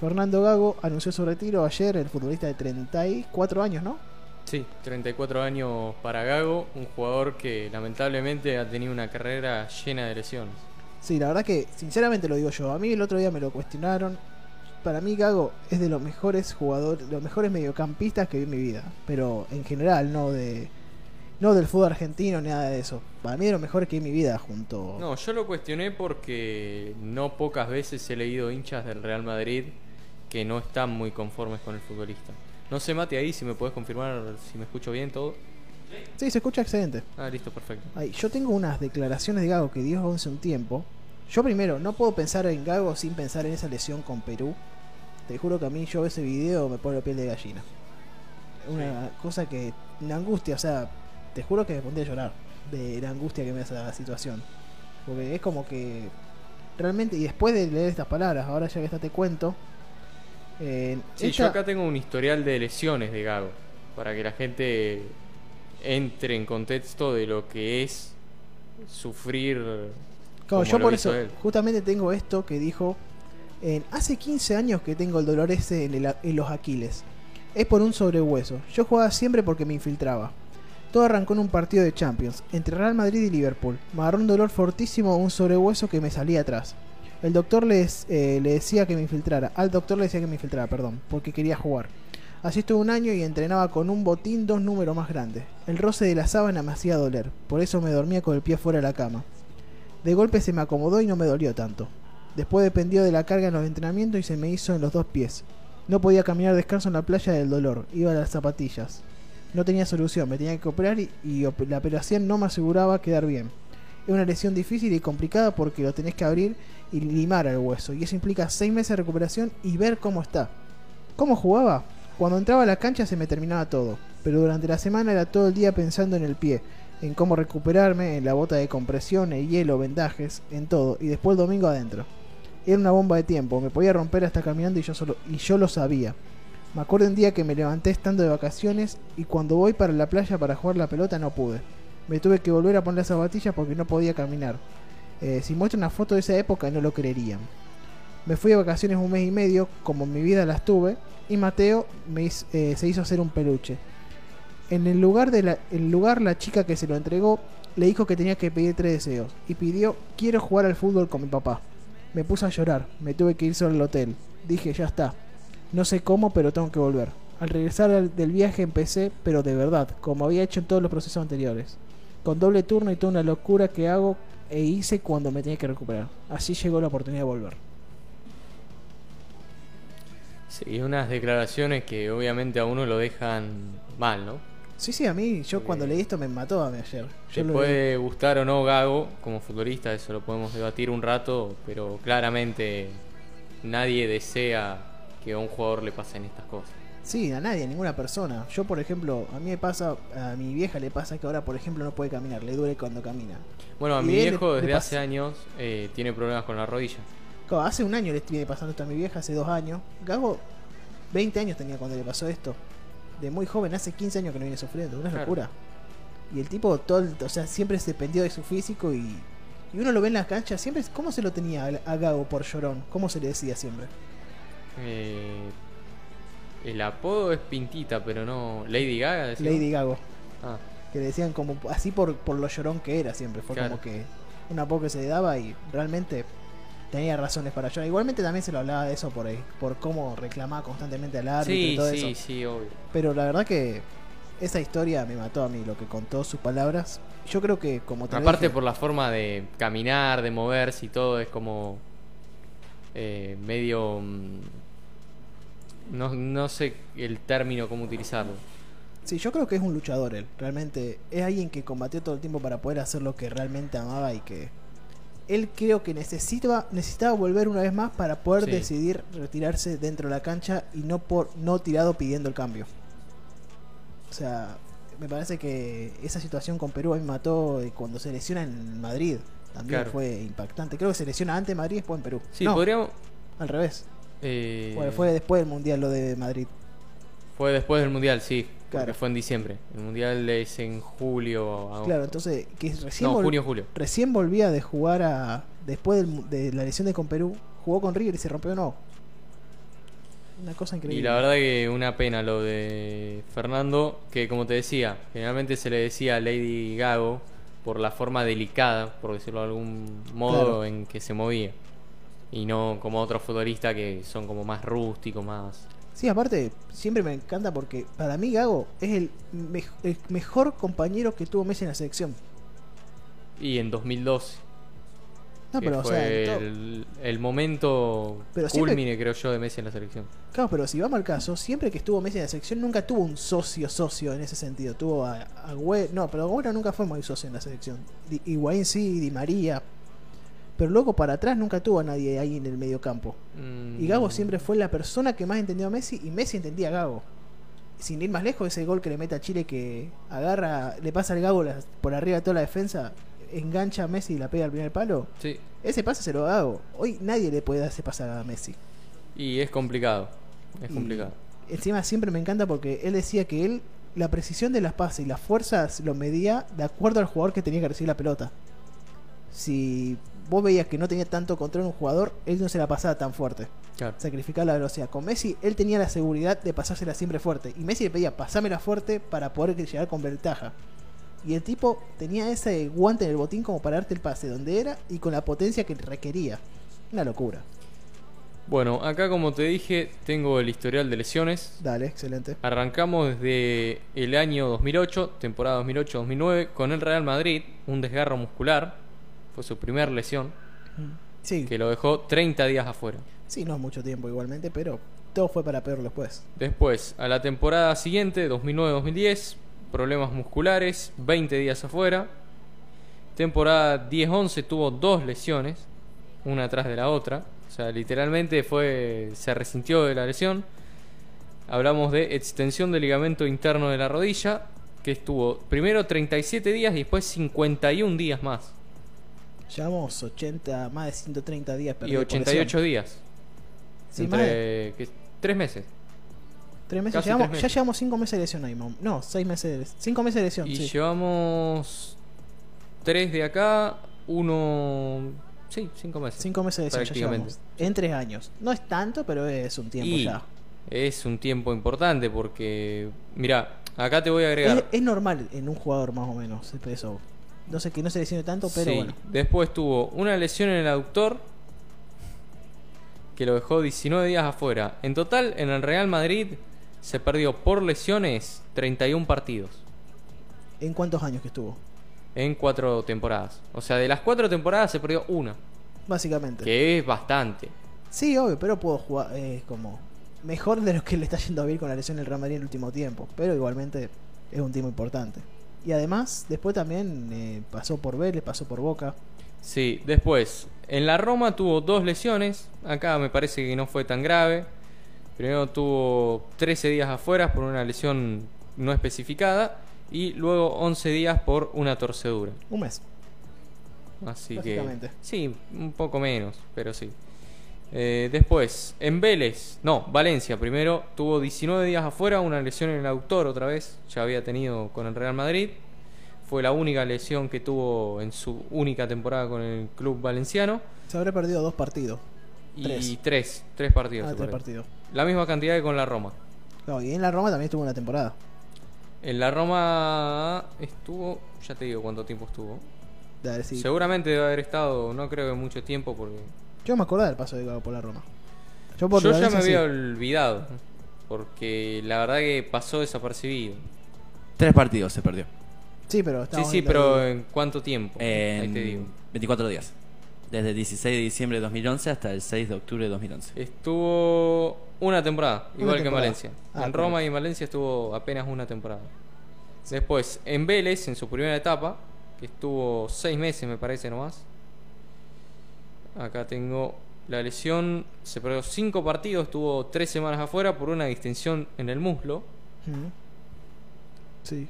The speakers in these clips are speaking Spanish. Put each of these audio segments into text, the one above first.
Fernando Gago anunció su retiro ayer, el futbolista de 34 años, ¿no? Sí, 34 años para Gago, un jugador que lamentablemente ha tenido una carrera llena de lesiones. Sí, la verdad que, sinceramente lo digo yo, a mí el otro día me lo cuestionaron. Para mí Gago es de los mejores jugadores, los mejores mediocampistas que vi en mi vida, pero en general, no de no del fútbol argentino ni nada de eso. Para mí es de los mejores que vi en mi vida junto No, yo lo cuestioné porque no pocas veces he leído hinchas del Real Madrid que no están muy conformes con el futbolista. No sé, Mate, ahí si me puedes confirmar si me escucho bien todo. Sí, se escucha excelente. Ah, listo, perfecto. Ahí, yo tengo unas declaraciones de Gago que dio hace un tiempo. Yo primero, no puedo pensar en Gago sin pensar en esa lesión con Perú. Te juro que a mí yo ese video me pone la piel de gallina. Una cosa que me angustia, o sea, te juro que me pondría a llorar de la angustia que me hace la situación. Porque es como que realmente, y después de leer estas palabras, ahora ya que está te cuento. Eh, Sí, esta- yo acá tengo un historial de lesiones de Gago, para que la gente entre en contexto de lo que es sufrir. Claro, como yo lo por hizo eso, él. justamente tengo esto que dijo. En, hace 15 años que tengo el dolor ese en, el- en los aquiles. Es por un sobrehueso. Yo jugaba siempre porque me infiltraba. Todo arrancó en un partido de Champions, entre Real Madrid y Liverpool. Me agarró un dolor fortísimo, un sobrehueso que me salía atrás. El doctor les, eh, le decía que me infiltrara. Al doctor le decía que me infiltrara, perdón, porque quería jugar. Así estuve un año y entrenaba con un botín dos números más grandes. El roce de la sábana me hacía doler, por eso me dormía con el pie fuera de la cama. De golpe se me acomodó y no me dolió tanto. Después dependió de la carga en los entrenamientos y se me hizo en los dos pies. No podía caminar descalzo en la playa del dolor, iba a las zapatillas. No tenía solución, me tenía que operar y, la operación no me aseguraba quedar bien. Es una lesión difícil y complicada porque lo tenés que abrir y limar al hueso, y eso implica 6 meses de recuperación y ver cómo está. ¿Cómo jugaba? Cuando entraba a la cancha se me terminaba todo, pero durante la semana era todo el día pensando en el pie, en cómo recuperarme, en la bota de compresión, el hielo, vendajes, en todo, y después el domingo adentro. Era una bomba de tiempo, me podía romper hasta caminando y yo, solo, y yo lo sabía. Me acuerdo un día que me levanté estando de vacaciones y cuando voy para la playa para jugar la pelota no pude. Me tuve que volver a poner las zapatillas porque no podía caminar. Eh, si muestro una foto de esa época no lo creerían. Me fui de vacaciones un mes y medio, como en mi vida las tuve, y Mateo eh, se hizo hacer un peluche. En el lugar, de la, lugar la chica que se lo entregó le dijo que tenía que pedir tres deseos y pidió quiero jugar al fútbol con mi papá. Me puse a llorar, me tuve que ir solo al hotel. Dije ya está. No sé cómo, pero tengo que volver. Al regresar del viaje empecé, pero de verdad, como había hecho en todos los procesos anteriores. Con doble turno y toda una locura que hago e hice cuando me tenía que recuperar. Así llegó la oportunidad de volver. Sí, unas declaraciones que obviamente a uno lo dejan mal, ¿no? Sí, sí, a mí, yo cuando leí esto me mató a mí ayer. Te Yo lo puede gustar o no Gago como futbolista, eso lo podemos debatir un rato, pero claramente nadie desea que a un jugador le pasen estas cosas. Sí, a nadie, a ninguna persona. Yo, por ejemplo, a mí me pasa, a mi vieja le pasa que ahora, por ejemplo, no puede caminar, le duele cuando camina. Bueno, a Y mi viejo le desde hace años eh, tiene problemas con la rodilla. Claro, hace un año le viene pasando esto a mi vieja, hace dos años. Gago, 20 años tenía cuando le pasó esto. De muy joven, hace 15 años que no viene sufriendo, una Claro. locura. Y el tipo, todo, o sea, siempre se dependió de su físico y, y uno lo ve en las canchas, siempre, ¿cómo se lo tenía al- a Gago por llorón? ¿Cómo se le decía siempre? Eh, el apodo es Pintita, pero no. Lady Gaga. decíamos? Lady Gago. Ah, que le decían como así por, por lo llorón que era siempre. Fue Claro. como que un apodo que se le daba y realmente tenía razones para llorar. Igualmente también se lo hablaba de eso por, ahí, por cómo reclamaba constantemente al árbitro y sí, todo sí, eso. sí, obvio. Pero la verdad que esa historia me mató a mí, lo que contó sus palabras. Yo creo que como te Aparte dije- por la forma de caminar, de moverse y todo, es como eh, medio... No, no sé el término cómo utilizarlo. Sí, yo creo que es un luchador él. Realmente es alguien que combatió todo el tiempo para poder hacer lo que realmente amaba y que él creo que necesitaba, necesitaba volver una vez más para poder Sí. decidir retirarse dentro de la cancha y no por no tirado pidiendo el cambio. O sea, me parece que esa situación con Perú a mí mató y cuando se lesiona en Madrid. También Claro. fue impactante. Creo que se lesiona antes en Madrid y después en Perú. Sí, no, podríamos... al revés. Eh, Fue, fue después del Mundial lo de Madrid. fue después del Mundial, sí. Claro. fue en diciembre. El Mundial es en julio. agosto. Claro, entonces que recién No, junio, julio. recién volvía de jugar a. Después del de la lesión de con Perú, jugó con River y se rompió nuevo. Una cosa increíble. Y la verdad que una pena lo de Fernando, que como te decía, generalmente se le decía a Lady Gago por la forma delicada, por decirlo de algún modo, Claro. en que se movía. Y no como otros futbolistas que son como más rústicos, más... Sí, aparte, siempre me encanta porque para mí Gago es el, mej- el mejor compañero que tuvo Messi en la selección. Y en 2012, No, pero, o fue sea, en todo- el, el momento Pero siempre- culmine, creo yo, de Messi en la selección. Claro, pero si vamos al caso, siempre que estuvo Messi en la selección nunca tuvo un socio socio en ese sentido. Tuvo a Agüero, no, pero Agüero nunca fue muy socio en la selección. Di- Higuaín sí, Di María. Pero luego para atrás nunca tuvo a nadie ahí en el medio campo. Mm, Y Gago siempre fue la persona que más entendió a Messi y Messi entendía a Gago. Sin ir más lejos, ese gol que le mete a Chile que agarra, le pasa al Gago la- por arriba de toda la defensa, engancha a Messi y la pega al primer palo. Sí, Ese pase se lo Gago. Hoy nadie le puede dar ese pase a Messi. y es complicado. Es Y complicado. Encima siempre me encanta porque él decía que él, la precisión de las pases y las fuerzas lo medía de acuerdo al jugador que tenía que recibir la pelota. Si vos veías que no tenía tanto control un jugador, él no se la pasaba tan fuerte. Claro. Sacrificar la velocidad. Con Messi, él tenía la seguridad de pasársela siempre fuerte. Y Messi le pedía, pasámela fuerte para poder llegar con ventaja. Y el tipo tenía ese guante en el botín como para darte el pase donde era y con la potencia que requería. Una locura. Bueno, acá como te dije, tengo el historial de lesiones. Dale, excelente. Arrancamos desde el año 2008, temporada 2008-2009, con el Real Madrid, un desgarro muscular. Fue su primera lesión, Mm. Sí, que lo dejó 30 días afuera. sí, no es mucho tiempo igualmente, pero todo fue para peor después. Después, a la temporada siguiente, 2009-2010, problemas musculares, 20 días afuera. Temporada 10-11 tuvo dos lesiones, una atrás de la otra. O sea, literalmente fue se resintió de la lesión. Hablamos de extensión del ligamento interno de la rodilla, que estuvo primero 37 días y después 51 días más. Llevamos 80, más de 130 días Y perdidos por 88 lesión. días. Sí, de entre que- tres meses. tres meses. Llevamos- tres Ya meses. llevamos 5 meses de lesión ahí. No, 6 meses de 5 meses de lesión, Y sí. llevamos tres de acá, uno... Sí, cinco meses. 5 meses de lesión ya prácticamente. llevamos. En 3 años. No es tanto, pero es un tiempo y ya. es un tiempo importante porque, mira, acá te voy a agregar... Es, es normal en un jugador más o menos eso. No sé que no se lesione tanto, pero Sí, bueno. Después tuvo una lesión en el aductor que lo dejó 19 días afuera. En total, en el Real Madrid se perdió por lesiones 31 partidos ¿En cuántos años que estuvo? en cuatro temporadas. O sea, de las cuatro temporadas se perdió una, Básicamente. que es bastante. Sí, obvio, pero puedo jugar eh, como mejor de lo que le está yendo a vivir con la lesión del Real Madrid en el último tiempo. Pero igualmente es un tiempo importante. Y además, después también eh, pasó por Vélez, pasó por Boca. Sí, después, en la Roma tuvo dos lesiones. Acá me parece que no fue tan grave. Primero tuvo 13 días afuera por una lesión no especificada. Y luego 11 días por una torcedura. Un mes. Así que. Sí, un poco menos, pero sí. Eh, después, en Vélez, no, Valencia primero, tuvo 19 días afuera, una lesión en el autor otra vez, ya había tenido con el Real Madrid. Fue la única lesión que tuvo en su única temporada con el club valenciano. Se habrá perdido dos partidos. Y Tres. tres, tres partidos. Ah, tres partidos. La misma cantidad que con la Roma. Claro, y en la Roma también estuvo una temporada. En la Roma estuvo, ya te digo cuánto tiempo estuvo. Dale, sí. Seguramente debe haber estado, no creo que mucho tiempo, porque Yo me acordaba del paso de Gago por la Roma. Yo, por Yo ya me había sí. olvidado. Porque la verdad que pasó desapercibido. Tres partidos se perdió. Sí, pero Sí, sí, pero. ¿en cuánto tiempo? En Ahí te digo. 24 días. Desde el 16 de diciembre de 2011 hasta el 6 de octubre de 2011. Estuvo una temporada, Una igual que en. Valencia. Ah, en Roma y en Valencia estuvo apenas una temporada. Después, en Vélez, en su primera etapa, que estuvo seis meses, me parece nomás. Acá tengo la lesión. Se perdió cinco partidos, estuvo tres semanas afuera por una distensión en el muslo. Sí.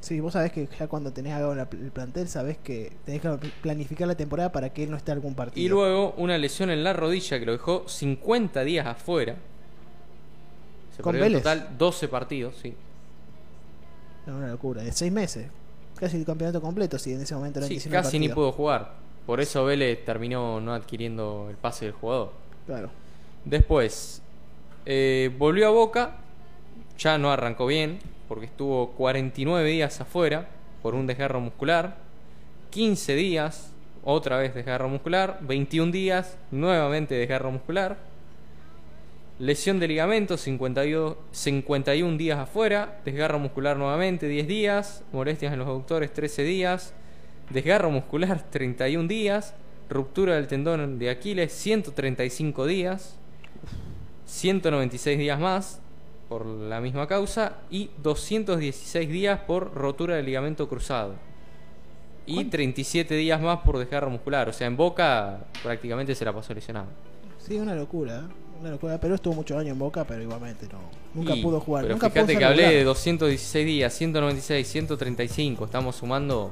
Sí, vos sabés que ya cuando tenés a Gago en el plantel, sabés que tenés que planificar la temporada para que él no esté en algún partido. Y luego una lesión en la rodilla que lo dejó 50 días afuera. Se ¿Con perdió en total 12 partidos, sí. No, una locura. De seis meses. Casi el campeonato completo, si en ese momento eran Sí, 19 casi ni pudo jugar. Por eso Vélez terminó no adquiriendo el pase del jugador. Claro. Después, Eh, volvió a Boca, ya no arrancó bien, porque estuvo 49 días afuera por un desgarro muscular, 15 días, otra vez desgarro muscular, 21 días, nuevamente desgarro muscular, lesión de ligamento, 51, 51 días afuera, desgarro muscular nuevamente, 10 días, molestias en los aductores, 13 días, desgarro muscular, 31 días, ruptura del tendón de Aquiles, 135 días, 196 días más por la misma causa y 216 días por rotura del ligamento cruzado. Y ¿Cuánto? 37 días más por desgarro muscular. O sea, en Boca prácticamente se la pasó lesionado. Sí, una locura, ¿eh? una locura. Pero estuvo muchos años en Boca, pero igualmente no. Nunca Y- pudo jugar. Pero nunca fíjate que hablé de 216 días, 196, 135. Estamos sumando.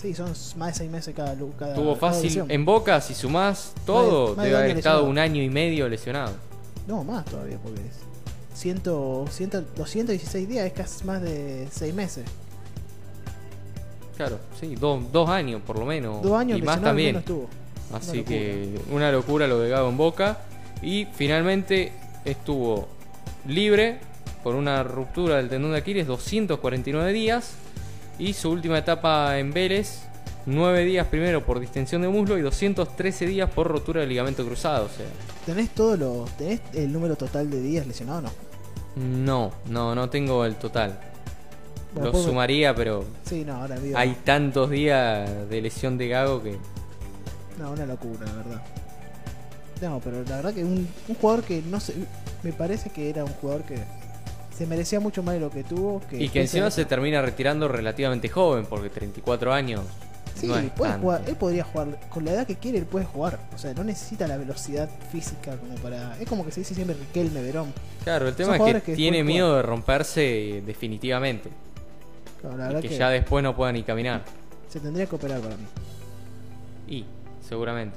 Sí, son más de seis meses cada, cada Tuvo fácil. En Boca, si sumás todo, Más de- más debe haber estado lesionado. un año y medio lesionado. No, más todavía, porque es 100, 100, 216 días es casi más de 6 meses. Claro, sí, do- dos años por lo menos. Dos años y más también. estuvo. Así Una que una locura lo de Gago en Boca. Y finalmente estuvo libre por una ruptura del tendón de Aquiles 249 días. Y su última etapa en Vélez, 9 días primero por distensión de muslo y 213 días por rotura del ligamento cruzado. O sea, ¿Tenés todos los. ¿Tenés el número total de días lesionados o no? no, no, no tengo el total. Bueno, Lo sumaría, pero Sí, no, ahora hay tantos días de lesión de Gago que No, una locura, la verdad. No, pero la verdad que un, un jugador que no sé. Me parece que era un jugador que se merecía mucho más de lo que tuvo. Que Y que encima se termina retirando relativamente joven, porque 34 años Sí, no es puede jugar, él podría jugar, con la edad que quiere, él puede jugar. O sea, no necesita la velocidad física como para. Es como que se dice siempre Riquelme, Verón. Claro, el Son tema es que, tiene miedo de romperse eh, definitivamente. Claro, la Y verdad que, que, ya después no pueda ni caminar. se tendría que operar para mí. Y, seguramente.